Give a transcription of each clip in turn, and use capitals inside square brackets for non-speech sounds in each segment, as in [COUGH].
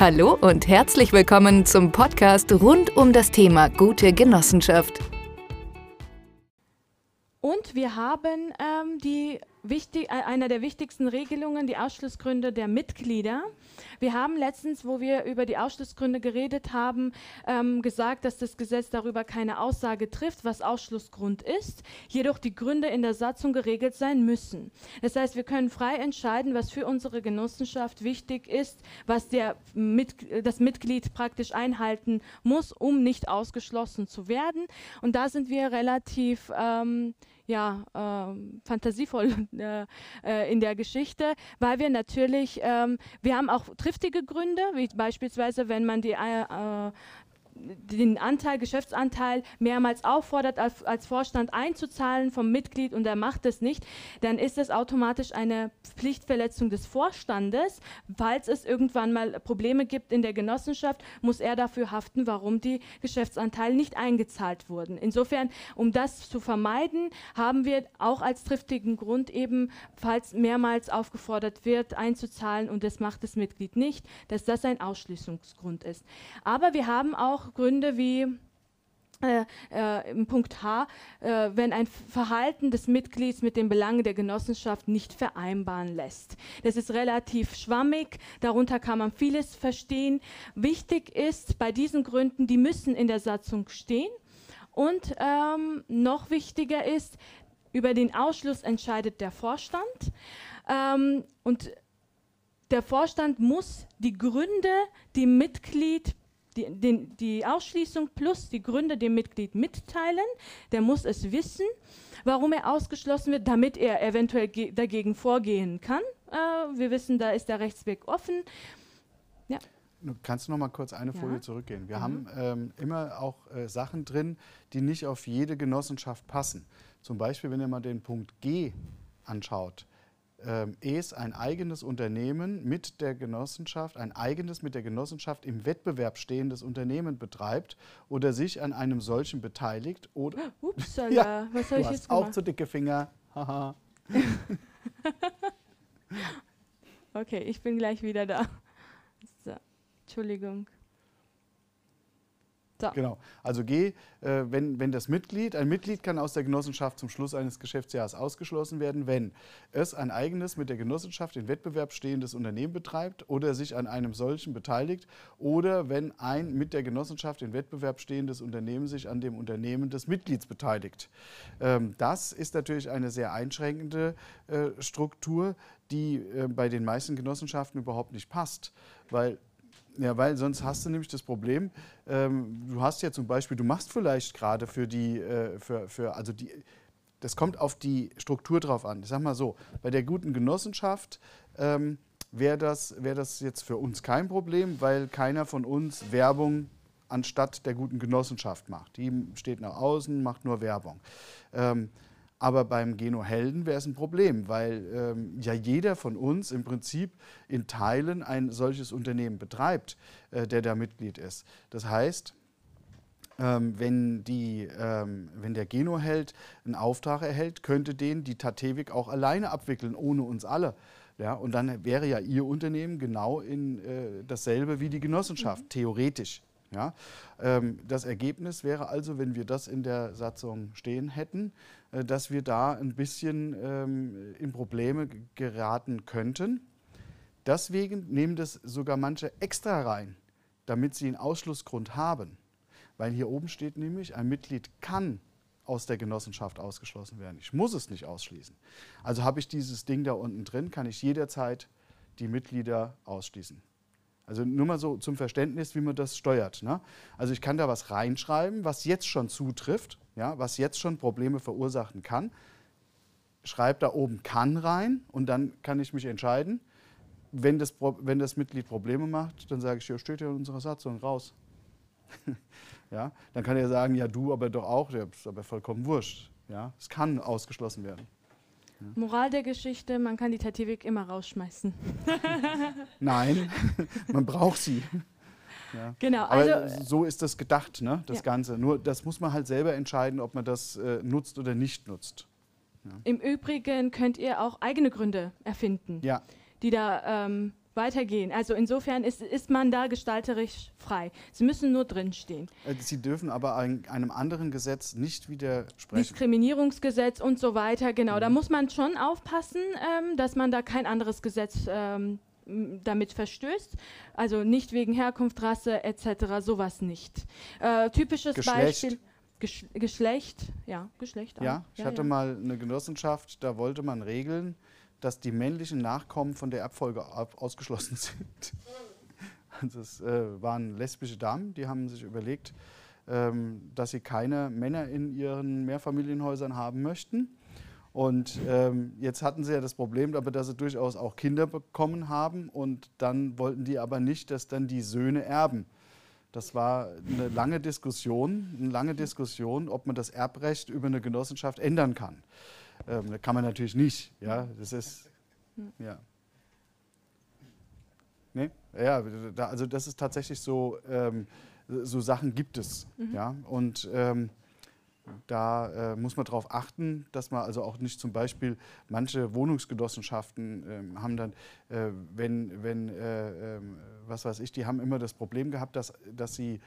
Hallo und herzlich willkommen zum Podcast rund um das Thema gute Genossenschaft. Und wir haben ähm, die wichtig, äh, einer der wichtigsten Regelungen, die Ausschlussgründe der Mitglieder. Wir haben letztens, wo wir über die Ausschlussgründe geredet haben, ähm, gesagt, dass das Gesetz darüber keine Aussage trifft, was Ausschlussgrund ist, jedoch die Gründe in der Satzung geregelt sein müssen. Das heißt, wir können frei entscheiden, was für unsere Genossenschaft wichtig ist, was der Mit das Mitglied praktisch einhalten muss, um nicht ausgeschlossen zu werden. Und da sind wir relativ ähm, ja, äh, fantasievoll [LAUGHS] äh, äh, in der Geschichte, weil wir natürlich, ähm, wir haben auch triftige Gründe, wie beispielsweise, wenn man die äh, den Anteil, Geschäftsanteil mehrmals auffordert, als, als, Vorstand einzuzahlen vom Mitglied und er macht es nicht, dann ist es automatisch eine Pflichtverletzung des Vorstandes. Falls es irgendwann mal Probleme gibt in der Genossenschaft, muss er dafür haften, warum die Geschäftsanteile nicht eingezahlt wurden. Insofern, um das zu vermeiden, haben wir auch als triftigen Grund eben, falls mehrmals aufgefordert wird, einzuzahlen und das macht das Mitglied nicht, dass das ein Ausschließungsgrund ist. Aber wir haben auch Gründe wie äh, äh, im Punkt H, äh, wenn ein Verhalten des Mitglieds mit den Belangen der Genossenschaft nicht vereinbaren lässt. Das ist relativ schwammig, darunter kann man vieles verstehen. Wichtig ist bei diesen Gründen, die müssen in der Satzung stehen. Und ähm, noch wichtiger ist, über den Ausschluss entscheidet der Vorstand. Ähm, und der Vorstand muss die Gründe, die Mitglied die, den, die Ausschließung plus die Gründe dem Mitglied mitteilen. Der muss es wissen, warum er ausgeschlossen wird, damit er eventuell dagegen vorgehen kann. Äh, wir wissen, da ist der Rechtsweg offen. Ja. Kannst du noch mal kurz eine Folie ja. zurückgehen? Wir mhm. haben ähm, immer auch äh, Sachen drin, die nicht auf jede Genossenschaft passen. Zum Beispiel, wenn ihr mal den Punkt G anschaut ähm, es ein eigenes Unternehmen mit der Genossenschaft, ein eigenes mit der Genossenschaft im Wettbewerb stehendes Unternehmen betreibt oder sich an einem solchen beteiligt oder. Upsala, [LAUGHS] ja, was habe ich jetzt gemacht? Auch zu dicke Finger. Haha. [LAUGHS] okay, ich bin gleich wieder da. So, Entschuldigung. So. Genau. Also G, äh, wenn, wenn das Mitglied, ein Mitglied kann aus der Genossenschaft zum Schluss eines Geschäftsjahres ausgeschlossen werden, wenn es ein eigenes mit der Genossenschaft in Wettbewerb stehendes Unternehmen betreibt oder sich an einem solchen beteiligt oder wenn ein mit der Genossenschaft in Wettbewerb stehendes Unternehmen sich an dem Unternehmen des Mitglieds beteiligt. Ähm, das ist natürlich eine sehr einschränkende äh, Struktur, die äh, bei den meisten Genossenschaften überhaupt nicht passt, weil ja, weil sonst hast du nämlich das Problem, ähm, du hast ja zum Beispiel, du machst vielleicht gerade für die, äh, für, für, also die, das kommt auf die Struktur drauf an. Ich sag mal so, bei der guten Genossenschaft ähm, wäre das, wär das jetzt für uns kein Problem, weil keiner von uns Werbung anstatt der guten Genossenschaft macht. Die steht nach außen, macht nur Werbung. Ähm, aber beim Geno-Helden wäre es ein Problem, weil ähm, ja jeder von uns im Prinzip in Teilen ein solches Unternehmen betreibt, äh, der da Mitglied ist. Das heißt, ähm, wenn, die, ähm, wenn der Geno-Held einen Auftrag erhält, könnte den die Tatewik auch alleine abwickeln, ohne uns alle. Ja, und dann wäre ja Ihr Unternehmen genau in äh, dasselbe wie die Genossenschaft, mhm. theoretisch. Ja? Ähm, das Ergebnis wäre also, wenn wir das in der Satzung stehen hätten, dass wir da ein bisschen ähm, in Probleme geraten könnten. Deswegen nehmen das sogar manche extra rein, damit sie einen Ausschlussgrund haben. Weil hier oben steht nämlich, ein Mitglied kann aus der Genossenschaft ausgeschlossen werden. Ich muss es nicht ausschließen. Also habe ich dieses Ding da unten drin, kann ich jederzeit die Mitglieder ausschließen. Also nur mal so zum Verständnis, wie man das steuert. Ne? Also ich kann da was reinschreiben, was jetzt schon zutrifft, ja, was jetzt schon Probleme verursachen kann. Schreibe da oben kann rein und dann kann ich mich entscheiden. Wenn das, wenn das Mitglied Probleme macht, dann sage ich, ja, steht ja in unserer Satzung raus. [LAUGHS] ja, dann kann er sagen, ja, du aber doch auch, das ist aber vollkommen wurscht. Ja, es kann ausgeschlossen werden. Moral der Geschichte, man kann die Tativik immer rausschmeißen. [LAUGHS] Nein, [LAUGHS] man braucht sie. Ja. Genau, Aber also, so ist das gedacht, ne, das ja. Ganze. Nur das muss man halt selber entscheiden, ob man das äh, nutzt oder nicht nutzt. Ja. Im Übrigen könnt ihr auch eigene Gründe erfinden, ja. die da ähm, weitergehen. Also insofern ist, ist man da gestalterisch frei. Sie müssen nur drinstehen. Äh, Sie dürfen aber ein, einem anderen Gesetz nicht widersprechen. Diskriminierungsgesetz und so weiter, genau. Mhm. Da muss man schon aufpassen, ähm, dass man da kein anderes Gesetz ähm, damit verstößt. Also nicht wegen Herkunft, Rasse etc. sowas nicht. Äh, typisches Geschlecht. Beispiel. Gesch Geschlecht, ja, Geschlecht auch. Ja, ich ja, hatte ja. mal eine Genossenschaft, da wollte man regeln, dass die männlichen Nachkommen von der Erbfolge ausgeschlossen [LAUGHS] sind. Das äh, waren lesbische Damen, die haben sich überlegt, ähm, dass sie keine Männer in ihren Mehrfamilienhäusern haben möchten. Und ähm, jetzt hatten sie ja das Problem, aber dass sie durchaus auch Kinder bekommen haben und dann wollten die aber nicht, dass dann die Söhne erben. Das war eine lange Diskussion, eine lange Diskussion, ob man das Erbrecht über eine Genossenschaft ändern kann. Ähm, kann man natürlich nicht. Ja, das ist ja. Nee? Ja, da, also das ist tatsächlich so, ähm, so Sachen gibt es. Mhm. Ja? Und ähm, da äh, muss man darauf achten, dass man also auch nicht zum Beispiel manche Wohnungsgenossenschaften äh, haben dann, äh, wenn, wenn äh, ähm, was weiß ich, die haben immer das Problem gehabt, dass, dass sie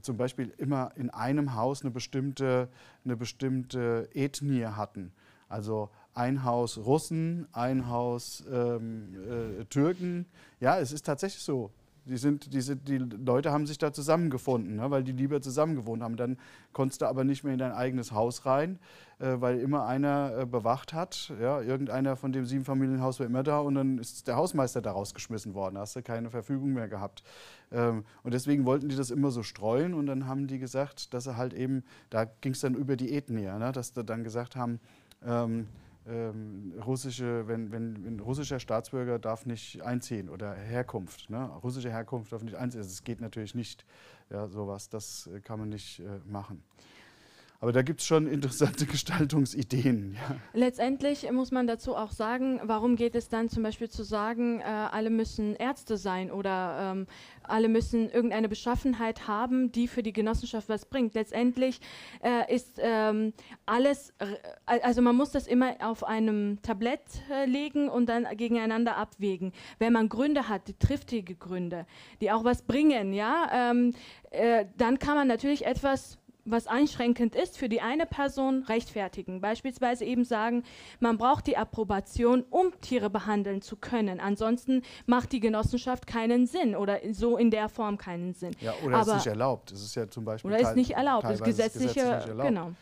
zum Beispiel immer in einem Haus eine bestimmte, eine bestimmte Ethnie hatten. Also ein Haus Russen, ein Haus ähm, äh, Türken. Ja, es ist tatsächlich so. Die, sind, die, sind, die Leute haben sich da zusammengefunden, ne, weil die lieber zusammen gewohnt haben. Dann konntest du aber nicht mehr in dein eigenes Haus rein, äh, weil immer einer äh, bewacht hat. Ja, irgendeiner von dem Siebenfamilienhaus war immer da und dann ist der Hausmeister da rausgeschmissen worden. Da hast du keine Verfügung mehr gehabt. Ähm, und deswegen wollten die das immer so streuen und dann haben die gesagt, dass sie halt eben, da ging es dann über die Ethnie, ne, dass sie dann gesagt haben, ähm, ähm, russische, wenn, wenn, ein russischer Staatsbürger darf nicht einziehen oder Herkunft, ne? russische Herkunft darf nicht einziehen. Das geht natürlich nicht, ja, sowas, das äh, kann man nicht äh, machen. Aber da gibt es schon interessante [LAUGHS] Gestaltungsideen. Ja. Letztendlich muss man dazu auch sagen, warum geht es dann zum Beispiel zu sagen, äh, alle müssen Ärzte sein oder ähm, alle müssen irgendeine Beschaffenheit haben, die für die Genossenschaft was bringt. Letztendlich äh, ist ähm, alles, also man muss das immer auf einem Tablett äh, legen und dann gegeneinander abwägen. Wenn man Gründe hat, die triftige Gründe, die auch was bringen, ja, ähm, äh, dann kann man natürlich etwas was einschränkend ist für die eine Person, rechtfertigen. Beispielsweise eben sagen, man braucht die Approbation, um Tiere behandeln zu können. Ansonsten macht die Genossenschaft keinen Sinn oder so in der Form keinen Sinn. Ja, oder Aber, ist nicht erlaubt. Das ist ja zum Beispiel oder ist nicht erlaubt. Das gesetzliche, gesetzlich erlaubt. genau.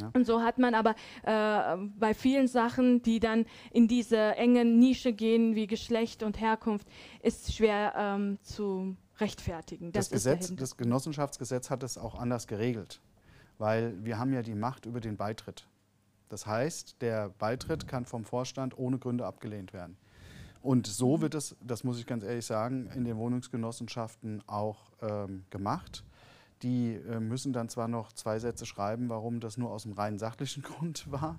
Ja. Und so hat man aber äh, bei vielen Sachen, die dann in diese engen Nische gehen, wie Geschlecht und Herkunft, ist schwer ähm, zu rechtfertigen. Das, das Gesetz, das Genossenschaftsgesetz hat es auch anders geregelt weil wir haben ja die Macht über den Beitritt. Das heißt, der Beitritt kann vom Vorstand ohne Gründe abgelehnt werden. Und so wird es, das muss ich ganz ehrlich sagen, in den Wohnungsgenossenschaften auch ähm, gemacht. Die äh, müssen dann zwar noch zwei Sätze schreiben, warum das nur aus dem rein sachlichen [LAUGHS] Grund war,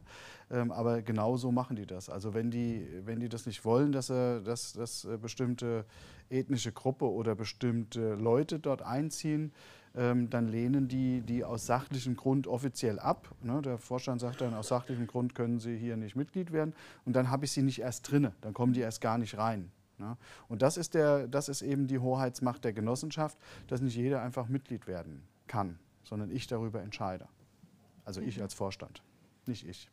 ähm, aber genau so machen die das. Also wenn die, wenn die das nicht wollen, dass, äh, dass, dass äh, bestimmte ethnische Gruppe oder bestimmte Leute dort einziehen, ähm, dann lehnen die die aus sachlichem Grund offiziell ab. Ne? Der Vorstand sagt dann, aus sachlichem Grund können sie hier nicht Mitglied werden. Und dann habe ich sie nicht erst drinne, dann kommen die erst gar nicht rein. Ne? Und das ist, der, das ist eben die Hoheitsmacht der Genossenschaft, dass nicht jeder einfach Mitglied werden kann, sondern ich darüber entscheide. Also ich mhm. als Vorstand, nicht ich.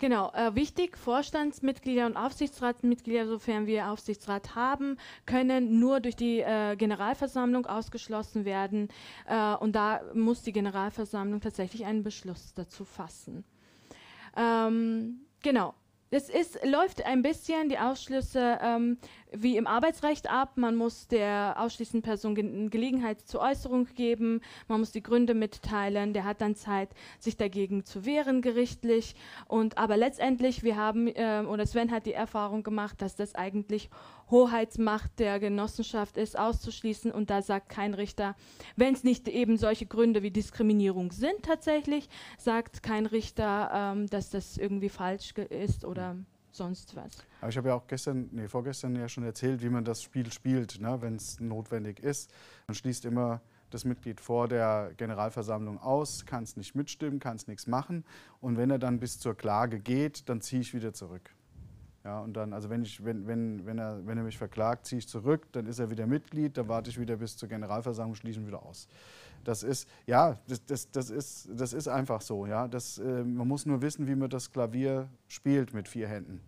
Genau, äh, wichtig, Vorstandsmitglieder und Aufsichtsratsmitglieder, sofern wir Aufsichtsrat haben, können nur durch die äh, Generalversammlung ausgeschlossen werden. Äh, und da muss die Generalversammlung tatsächlich einen Beschluss dazu fassen. Ähm, genau, es ist, läuft ein bisschen die Ausschlüsse ähm, wie im Arbeitsrecht ab. Man muss der ausschließenden Person Ge Gelegenheit zur Äußerung geben. Man muss die Gründe mitteilen. Der hat dann Zeit, sich dagegen zu wehren gerichtlich. Und aber letztendlich, wir haben äh, oder Sven hat die Erfahrung gemacht, dass das eigentlich Hoheitsmacht der Genossenschaft ist, auszuschließen. Und da sagt kein Richter, wenn es nicht eben solche Gründe wie Diskriminierung sind tatsächlich, sagt kein Richter, ähm, dass das irgendwie falsch ist oder sonst was. Aber ich habe ja auch gestern, nee, vorgestern ja schon erzählt, wie man das Spiel spielt, ne, wenn es notwendig ist. Man schließt immer das Mitglied vor der Generalversammlung aus, kann es nicht mitstimmen, kann es nichts machen. Und wenn er dann bis zur Klage geht, dann ziehe ich wieder zurück. Ja, und dann, also wenn, ich, wenn, wenn, wenn, er, wenn er mich verklagt, ziehe ich zurück, dann ist er wieder Mitglied, dann warte ich wieder bis zur Generalversammlung, schließe ihn wieder aus. Das ist, ja, das, das, das, ist, das ist einfach so. Ja? Das, äh, man muss nur wissen, wie man das Klavier spielt mit vier Händen.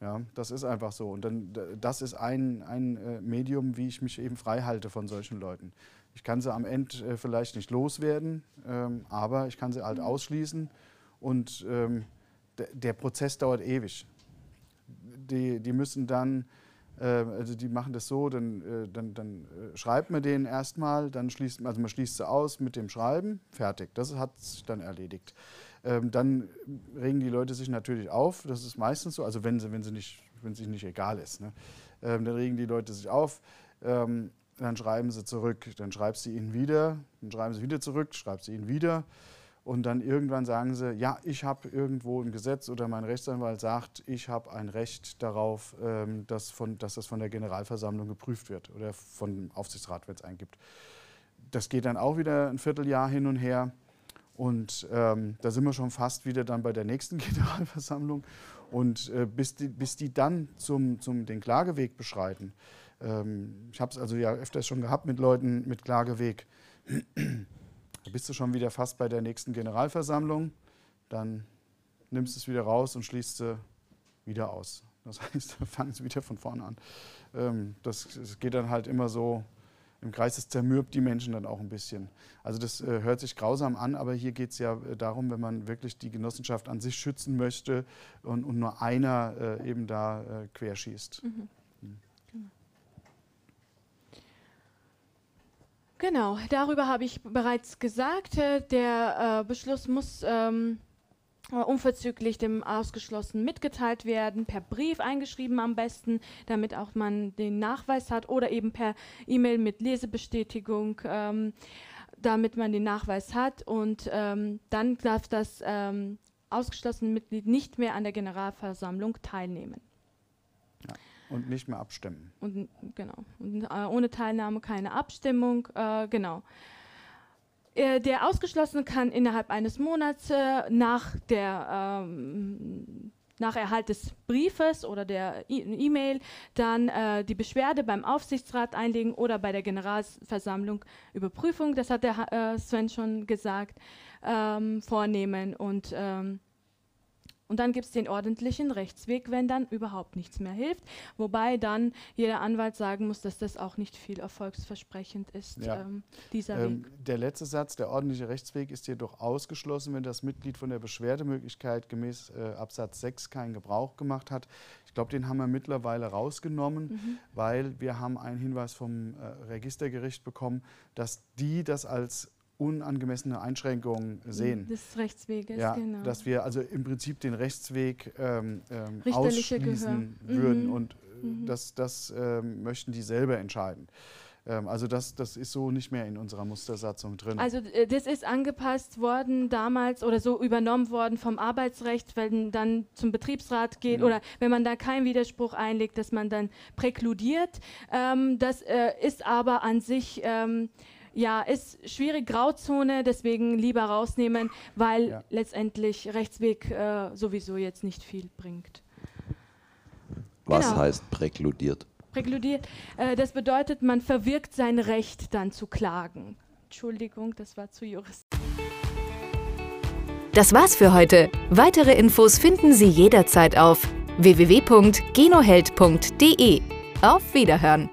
Ja, das ist einfach so. Und dann, das ist ein, ein äh, Medium, wie ich mich eben frei halte von solchen Leuten. Ich kann sie am Ende äh, vielleicht nicht loswerden, ähm, aber ich kann sie halt ausschließen. Und ähm, der Prozess dauert ewig. Die, die müssen dann äh, also die machen das so, dann, äh, dann, dann äh, schreibt man denen erstmal, dann schließt also man schließt sie aus mit dem Schreiben, fertig. Das hat sich dann erledigt. Ähm, dann regen die Leute sich natürlich auf, das ist meistens so, also wenn sie, wenn sie nicht, wenn es sich nicht egal ist. Ne? Ähm, dann regen die Leute sich auf, ähm, dann schreiben sie zurück, dann schreibst du ihnen wieder, dann schreiben sie wieder zurück, schreibst du ihnen wieder. Und dann irgendwann sagen sie, ja, ich habe irgendwo ein Gesetz oder mein Rechtsanwalt sagt, ich habe ein Recht darauf, ähm, dass, von, dass das von der Generalversammlung geprüft wird oder vom Aufsichtsrat, wenn es einen gibt. Das geht dann auch wieder ein Vierteljahr hin und her. Und ähm, da sind wir schon fast wieder dann bei der nächsten [LAUGHS] Generalversammlung. Und äh, bis, die, bis die dann zum, zum den Klageweg beschreiten, ähm, ich habe es also ja öfters schon gehabt mit Leuten mit Klageweg, da bist du schon wieder fast bei der nächsten Generalversammlung. Dann nimmst du es wieder raus und schließt es wieder aus. Das [LAUGHS] heißt, da fangen sie wieder von vorne an. Ähm, das, geht dann halt immer so im Kreis, das zermürbt die Menschen dann auch ein bisschen. Also das äh, hört sich grausam an, aber hier geht es ja äh, darum, wenn man wirklich die Genossenschaft an sich schützen möchte und, und nur einer äh, eben da querschießt. Mhm. Genau, darüber habe ich bereits gesagt. Äh, der äh, Beschluss muss ähm, unverzüglich dem Ausgeschlossenen mitgeteilt werden, per Brief eingeschrieben am besten, damit auch man den Nachweis hat oder eben per E-Mail mit Lesebestätigung, ähm, damit man den Nachweis hat und ähm, dann darf das ähm, ausgeschlossene Mitglied nicht mehr an der Generalversammlung teilnehmen. Und nicht mehr abstimmen. Und, genau. Und, äh, ohne Teilnahme keine Abstimmung. Äh, genau. Äh, der Ausgeschlossene kann innerhalb eines Monats äh, nach, der, ähm, nach Erhalt des Briefes oder der E-Mail dann äh, die Beschwerde beim Aufsichtsrat einlegen oder bei der Generalversammlung Überprüfung, das hat der Sven schon gesagt, ähm, vornehmen und ähm, und dann gibt es den ordentlichen Rechtsweg, wenn dann überhaupt nichts mehr hilft. Wobei dann jeder Anwalt sagen muss, dass das auch nicht viel erfolgsversprechend ist, ja. ähm, dieser ähm, Weg. Der letzte Satz, der ordentliche Rechtsweg ist jedoch ausgeschlossen, wenn das Mitglied von der Beschwerdemöglichkeit gemäß äh, Absatz 6 keinen Gebrauch gemacht hat. Ich glaube, den haben wir mittlerweile rausgenommen, mhm. weil wir haben einen Hinweis vom äh, Registergericht bekommen, dass die das als unangemessene Einschränkungen sehen. Des Rechtsweges, ja, genau. Dass wir also im Prinzip den Rechtsweg ähm, ähm, ausschließen Gehör. würden mhm. und äh, mhm. das, das ähm, möchten die selber entscheiden. Ähm, also das, das ist so nicht mehr in unserer Mustersatzung drin. Also äh, das ist angepasst worden damals oder so übernommen worden vom Arbeitsrecht, wenn dann zum Betriebsrat geht mhm. oder wenn man da keinen Widerspruch einlegt, dass man dann präkludiert. Ähm, das äh, ist aber an sich ja, ist schwierig, Grauzone, deswegen lieber rausnehmen, weil ja. letztendlich Rechtsweg äh, sowieso jetzt nicht viel bringt. Was genau. heißt präkludiert? Präkludiert, äh, das bedeutet, man verwirkt sein Recht dann zu klagen. Entschuldigung, das war zu juristisch. Das war's für heute. Weitere Infos finden Sie jederzeit auf www.genoheld.de. Auf Wiederhören!